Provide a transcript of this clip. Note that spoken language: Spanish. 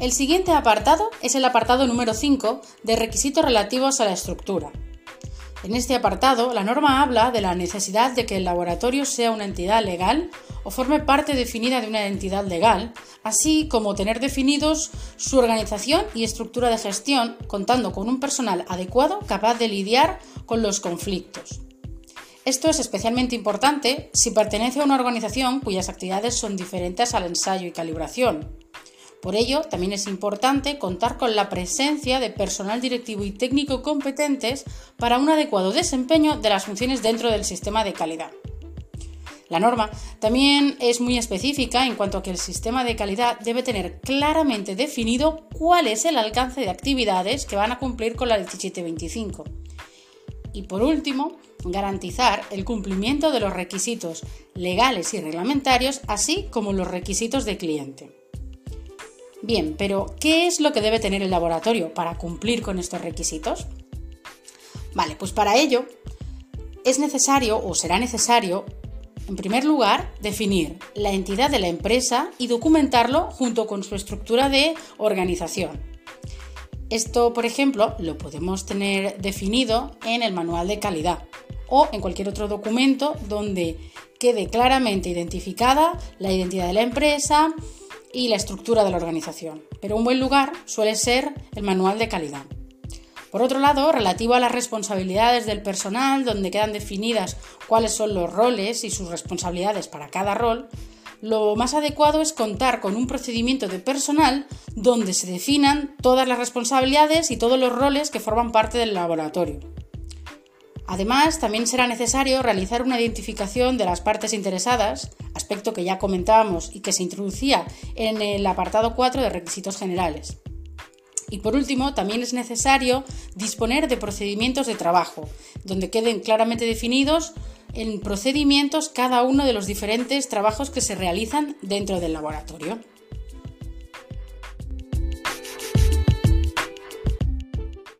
El siguiente apartado es el apartado número 5 de requisitos relativos a la estructura. En este apartado, la norma habla de la necesidad de que el laboratorio sea una entidad legal o forme parte definida de una entidad legal, así como tener definidos su organización y estructura de gestión, contando con un personal adecuado capaz de lidiar con los conflictos. Esto es especialmente importante si pertenece a una organización cuyas actividades son diferentes al ensayo y calibración. Por ello, también es importante contar con la presencia de personal directivo y técnico competentes para un adecuado desempeño de las funciones dentro del sistema de calidad. La norma también es muy específica en cuanto a que el sistema de calidad debe tener claramente definido cuál es el alcance de actividades que van a cumplir con la 1725. Y por último, garantizar el cumplimiento de los requisitos legales y reglamentarios, así como los requisitos de cliente. Bien, pero ¿qué es lo que debe tener el laboratorio para cumplir con estos requisitos? Vale, pues para ello es necesario o será necesario, en primer lugar, definir la entidad de la empresa y documentarlo junto con su estructura de organización. Esto, por ejemplo, lo podemos tener definido en el manual de calidad o en cualquier otro documento donde quede claramente identificada la identidad de la empresa, y la estructura de la organización, pero un buen lugar suele ser el manual de calidad. Por otro lado, relativo a las responsabilidades del personal, donde quedan definidas cuáles son los roles y sus responsabilidades para cada rol, lo más adecuado es contar con un procedimiento de personal donde se definan todas las responsabilidades y todos los roles que forman parte del laboratorio. Además, también será necesario realizar una identificación de las partes interesadas, aspecto que ya comentábamos y que se introducía en el apartado 4 de requisitos generales. Y por último, también es necesario disponer de procedimientos de trabajo, donde queden claramente definidos en procedimientos cada uno de los diferentes trabajos que se realizan dentro del laboratorio.